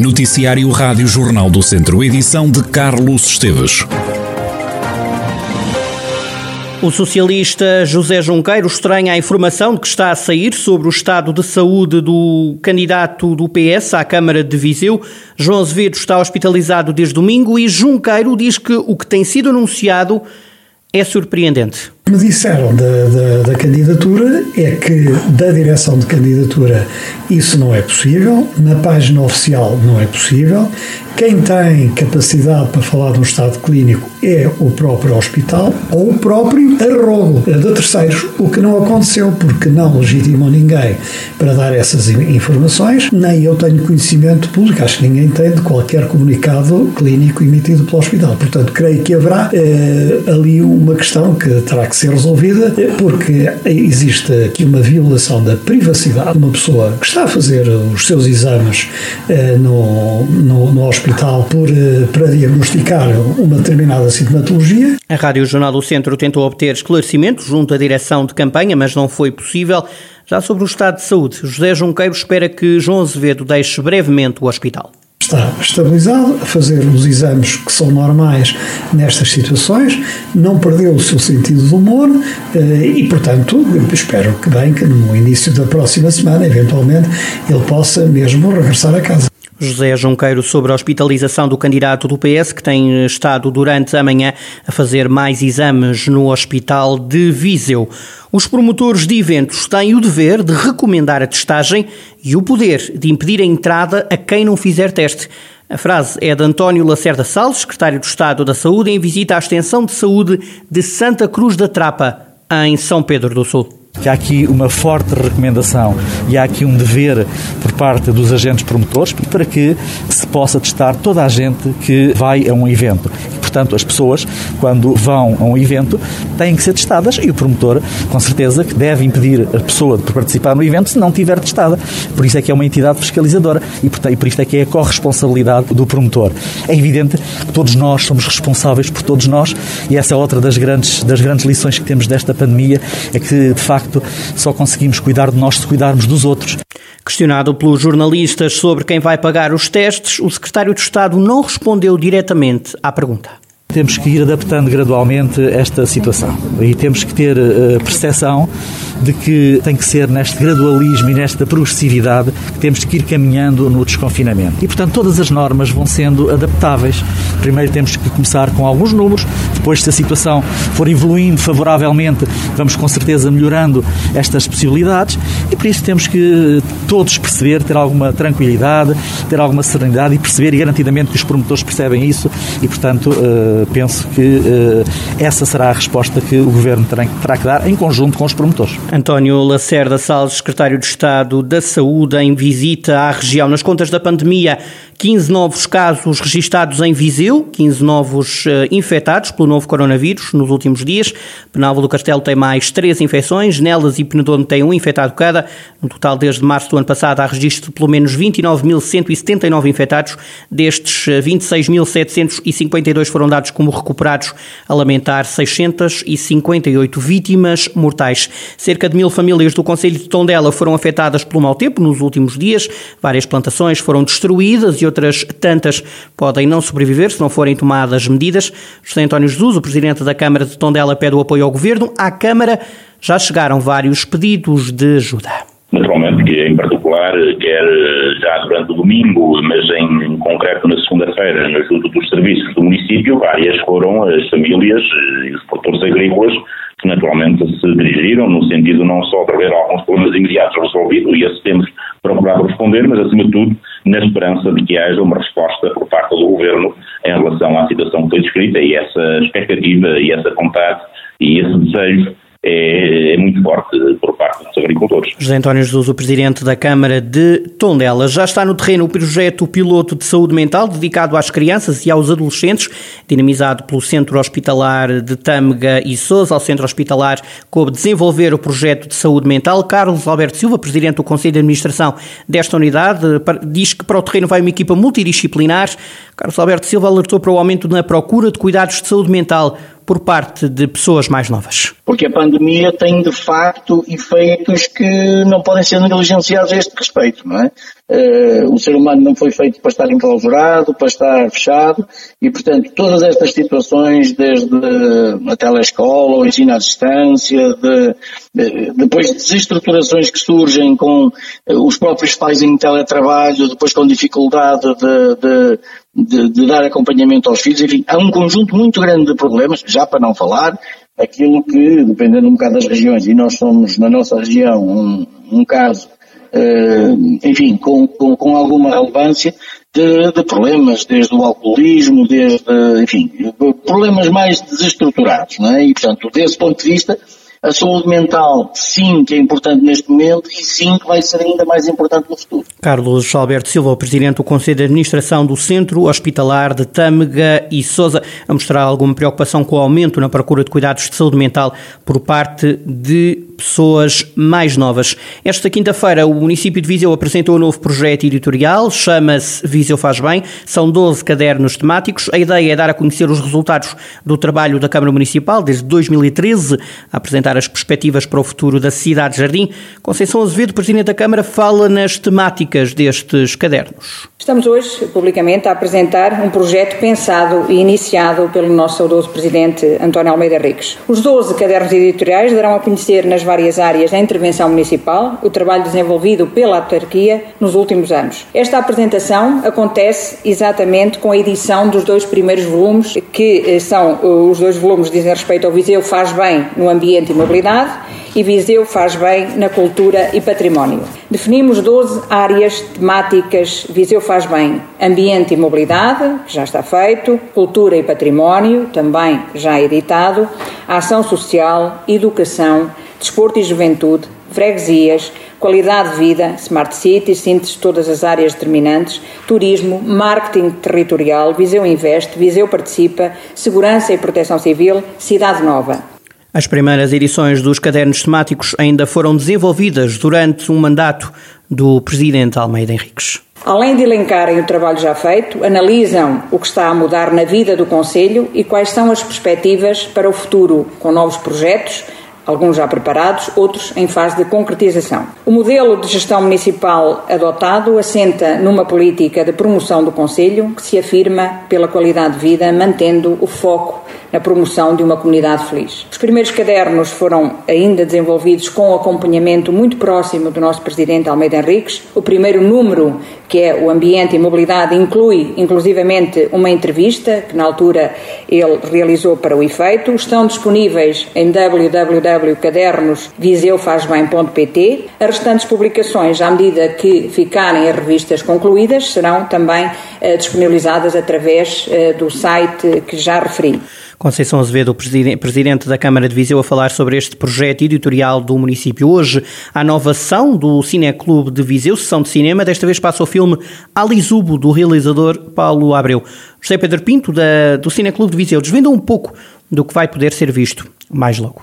Noticiário Rádio Jornal do Centro, edição de Carlos Esteves. O socialista José Junqueiro estranha a informação de que está a sair sobre o estado de saúde do candidato do PS à Câmara de Viseu. João Azevedo está hospitalizado desde domingo e Junqueiro diz que o que tem sido anunciado é surpreendente que me disseram da, da, da, candidatura é que da direção de candidatura isso não é possível, na página oficial não é possível. Quem tem capacidade para falar um estado clínico é o próprio hospital ou o próprio arrogo de terceiros, o que não aconteceu porque não legitimou ninguém para dar essas informações, nem eu tenho conhecimento público, acho que ninguém tem de qualquer comunicado clínico emitido pelo hospital. Portanto, creio que haverá eh, ali uma questão que terá que ser resolvida, porque existe aqui uma violação da privacidade de uma pessoa que está a fazer os seus exames eh, no, no, no, hospital por, eh, para diagnosticar uma determinada sintomatologia. A Rádio Jornal do Centro tentou obter esclarecimento junto à direção de campanha, mas não foi possível. Já sobre o estado de saúde, José Junqueiro espera que João Azevedo deixe brevemente o hospital está estabilizado, a fazer os exames que são normais nestas situações, não perdeu o seu sentido de humor eh, e, portanto, espero que bem que no início da próxima semana, eventualmente, ele possa mesmo regressar a casa. José Junqueiro sobre a hospitalização do candidato do PS, que tem estado durante a manhã a fazer mais exames no Hospital de Viseu. Os promotores de eventos têm o dever de recomendar a testagem e o poder de impedir a entrada a quem não fizer teste. A frase é de António Lacerda Salles, secretário do Estado da Saúde, em visita à extensão de saúde de Santa Cruz da Trapa, em São Pedro do Sul que há aqui uma forte recomendação e há aqui um dever por parte dos agentes promotores para que se possa testar toda a gente que vai a um evento portanto, as pessoas, quando vão a um evento, têm que ser testadas e o promotor, com certeza, que deve impedir a pessoa de participar no evento se não tiver testada. Por isso é que é uma entidade fiscalizadora e por, e por isso é que é a corresponsabilidade do promotor. É evidente que todos nós somos responsáveis por todos nós e essa é outra das grandes, das grandes lições que temos desta pandemia, é que, de facto, só conseguimos cuidar de nós se cuidarmos dos outros. Questionado pelos jornalistas sobre quem vai pagar os testes, o secretário de Estado não respondeu diretamente à pergunta. Temos que ir adaptando gradualmente esta situação e temos que ter a eh, percepção de que tem que ser neste gradualismo e nesta progressividade que temos que ir caminhando no desconfinamento. E, portanto, todas as normas vão sendo adaptáveis. Primeiro temos que começar com alguns números, depois, se a situação for evoluindo favoravelmente, vamos com certeza melhorando estas possibilidades e, por isso, temos que todos perceber, ter alguma tranquilidade, ter alguma serenidade e perceber e garantidamente que os promotores percebem isso e, portanto, uh, penso que uh, essa será a resposta que o Governo terá, que dar em conjunto com os promotores. António Lacerda Salles, Secretário de Estado da Saúde, em visita à região. Nas contas da pandemia, 15 novos casos registados em Viseu, 15 novos uh, infectados pelo novo coronavírus nos últimos dias. Penalva do Castelo tem mais 3 infecções, Nelas e Penedono têm um infectado cada. No total, desde março do ano passado, há registro de pelo menos 29.179 infectados. Destes, 26.752 foram dados como recuperados, a lamentar 658 vítimas mortais. Cerca de mil famílias do Conselho de Tondela foram afetadas pelo mau tempo nos últimos dias. Várias plantações foram destruídas e outras tantas podem não sobreviver se não forem tomadas medidas. José António Jesus, o presidente da Câmara de Tondela, pede o apoio ao governo. À Câmara já chegaram vários pedidos de ajuda. Naturalmente que, em particular, quer já durante o domingo, mas em concreto na segunda-feira, na ajuda dos serviços do município, várias foram as famílias e os produtores agrícolas que naturalmente se dirigiram no sentido não só de haver alguns problemas imediatos resolvidos, e esse temos procurado responder, mas acima de tudo na esperança de que haja uma resposta por parte do Governo em relação à situação que foi descrita e essa expectativa e essa vontade e esse desejo é, é, muito forte por parte dos agricultores. José António Jesus, o Presidente da Câmara de Tondela. Já está no terreno o projeto piloto de saúde mental dedicado às crianças e aos adolescentes, dinamizado pelo Centro Hospitalar de Tâmega e Sousa. Ao Centro Hospitalar coube desenvolver o projeto de saúde mental. Carlos Alberto Silva, Presidente do Conselho de Administração desta unidade, diz que para o terreno vai uma equipa multidisciplinar. Carlos Alberto Silva alertou para o aumento na procura de cuidados de saúde mental por parte de pessoas mais novas? Porque a pandemia tem, de facto, efeitos que não podem ser negligenciados a este respeito, não é? Uh, o ser humano não foi feito para estar enclausurado, para estar fechado, e portanto todas estas situações, desde a telescola, o ensino à distância, de, de, depois desestruturações que surgem com uh, os próprios pais em teletrabalho, depois com dificuldade de, de, de, dar acompanhamento aos filhos, enfim, há um conjunto muito grande de problemas, já para não falar, aquilo que, dependendo um bocado das regiões, e nós somos na nossa região um, um caso enfim, com, com, com, alguma relevância de, de, problemas, desde o alcoolismo, desde, enfim, problemas mais desestruturados, não é? E, portanto, desse ponto de vista, a saúde mental, sim, que é importante neste momento e sim que vai ser ainda mais importante no futuro. Carlos Alberto Silva, Presidente do Conselho de Administração do Centro Hospitalar de Tâmega e Sousa, a mostrar alguma preocupação com o aumento na procura de cuidados de saúde mental por parte de pessoas mais novas. Esta quinta-feira, o município de Viseu apresentou um novo projeto editorial, chama-se Viseu Faz Bem. São 12 cadernos temáticos. A ideia é dar a conhecer os resultados do trabalho da Câmara Municipal desde 2013, a apresentar as perspectivas para o futuro da cidade Jardim. Conceição Azevedo, Presidente da Câmara, fala nas temáticas destes cadernos. Estamos hoje, publicamente, a apresentar um projeto pensado e iniciado pelo nosso saudoso Presidente António Almeida Ricos. Os 12 cadernos editoriais darão a conhecer nas várias áreas da intervenção municipal, o trabalho desenvolvido pela autarquia nos últimos anos. Esta apresentação acontece exatamente com a edição dos dois primeiros volumes, que eh, são eh, os dois volumes dizem respeito ao Viseu Faz Bem no Ambiente e Mobilidade e Viseu Faz Bem na Cultura e Património. Definimos 12 áreas temáticas Viseu Faz Bem, Ambiente e Mobilidade, que já está feito, Cultura e Património, também já editado, Ação Social, Educação, desporto e juventude, freguesias, qualidade de vida, smart cities, síntese de todas as áreas determinantes, turismo, marketing territorial, Viseu Investe, Viseu Participa, segurança e proteção civil, cidade nova. As primeiras edições dos cadernos temáticos ainda foram desenvolvidas durante um mandato do presidente Almeida Henriques. Além de elencarem o trabalho já feito, analisam o que está a mudar na vida do Conselho e quais são as perspectivas para o futuro, com novos projetos, alguns já preparados, outros em fase de concretização. O modelo de gestão municipal adotado assenta numa política de promoção do Conselho que se afirma pela qualidade de vida, mantendo o foco na promoção de uma comunidade feliz. Os primeiros cadernos foram ainda desenvolvidos com acompanhamento muito próximo do nosso presidente Almeida Henriques. O primeiro número, que é o Ambiente e Mobilidade, inclui inclusivamente uma entrevista que na altura ele realizou para o efeito. Estão disponíveis em www.cadernosviseufazbem.pt. As restantes publicações, à medida que ficarem as revistas concluídas, serão também eh, disponibilizadas através eh, do site que já referi. Conceição Azevedo, presidente da Câmara de Viseu, a falar sobre este projeto editorial do município. Hoje, a nova sessão do Cineclube de Viseu, sessão de cinema, desta vez passa o filme Alizubo, do realizador Paulo Abreu. José Pedro Pinto, da, do Cineclube de Viseu, desvenda um pouco do que vai poder ser visto mais logo.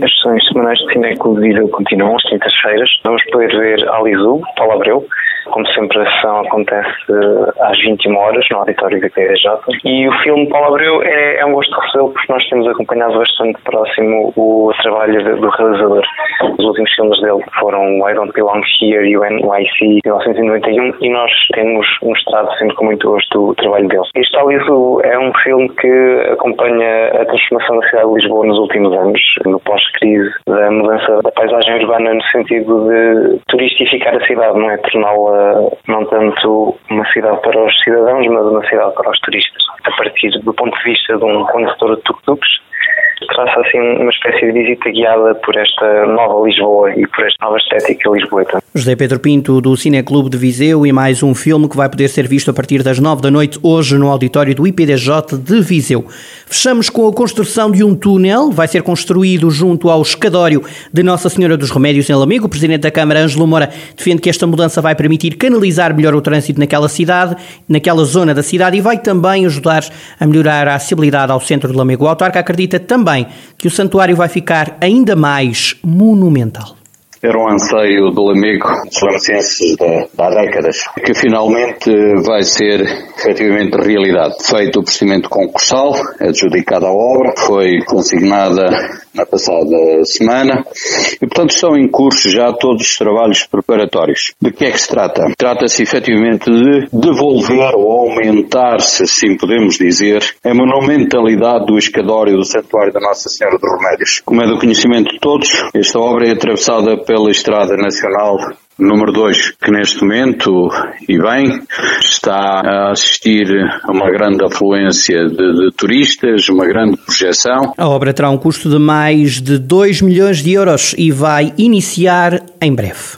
As sessões semanais de Cineclube de Viseu continuam às quintas-feiras. Vamos poder ver Alizubo, Paulo Abreu, como sempre, a sessão acontece eh, às 21 horas no auditório da PDJ. E o filme Paulo Abreu é, é um gosto recebê-lo porque nós temos acompanhado bastante próximo o trabalho de, do realizador. Os últimos filmes dele foram I Don't Belong Here e o NYC 1991 e nós temos mostrado sempre com muito gosto o trabalho dele. Este Aliso é um filme que acompanha a transformação da cidade de Lisboa nos últimos anos, no pós-crise, da mudança da paisagem urbana no sentido de turistificar a cidade, não é? Torná-la não tanto uma cidade para os cidadãos, mas uma cidade para os turistas. A partir do ponto de vista de um condutor de tuk-tuks, traça assim uma espécie de visita guiada por esta nova Lisboa e por esta nova estética lisboeta. José Pedro Pinto, do Cineclube de Viseu, e mais um filme que vai poder ser visto a partir das nove da noite, hoje no auditório do IPDJ de Viseu. Fechamos com a construção de um túnel, vai ser construído junto ao escadório de Nossa Senhora dos Remédios em Lamego. O Presidente da Câmara, Ângelo Moura, defende que esta mudança vai permitir canalizar melhor o trânsito naquela cidade, naquela zona da cidade e vai também ajudar a melhorar a acessibilidade ao centro de Lamego. O autarca acredita também que o santuário vai ficar ainda mais monumental. Era um anseio do amigo dos lamecenses há décadas, que finalmente vai ser efetivamente realidade. Feito o procedimento concursal, adjudicada a obra, foi consignada na passada semana e, portanto, estão em curso já todos os trabalhos preparatórios. De que é que se trata? Trata-se efetivamente de devolver ou aumentar, se assim podemos dizer, a monumentalidade do escadório do Santuário da Nossa Senhora dos Remédios. Como é do conhecimento de todos, esta obra é atravessada pela Estrada Nacional número 2, que neste momento, e bem, está a assistir a uma grande afluência de, de, turistas, uma grande projeção. A obra terá um custo de mais de 2 milhões de euros e vai iniciar em breve.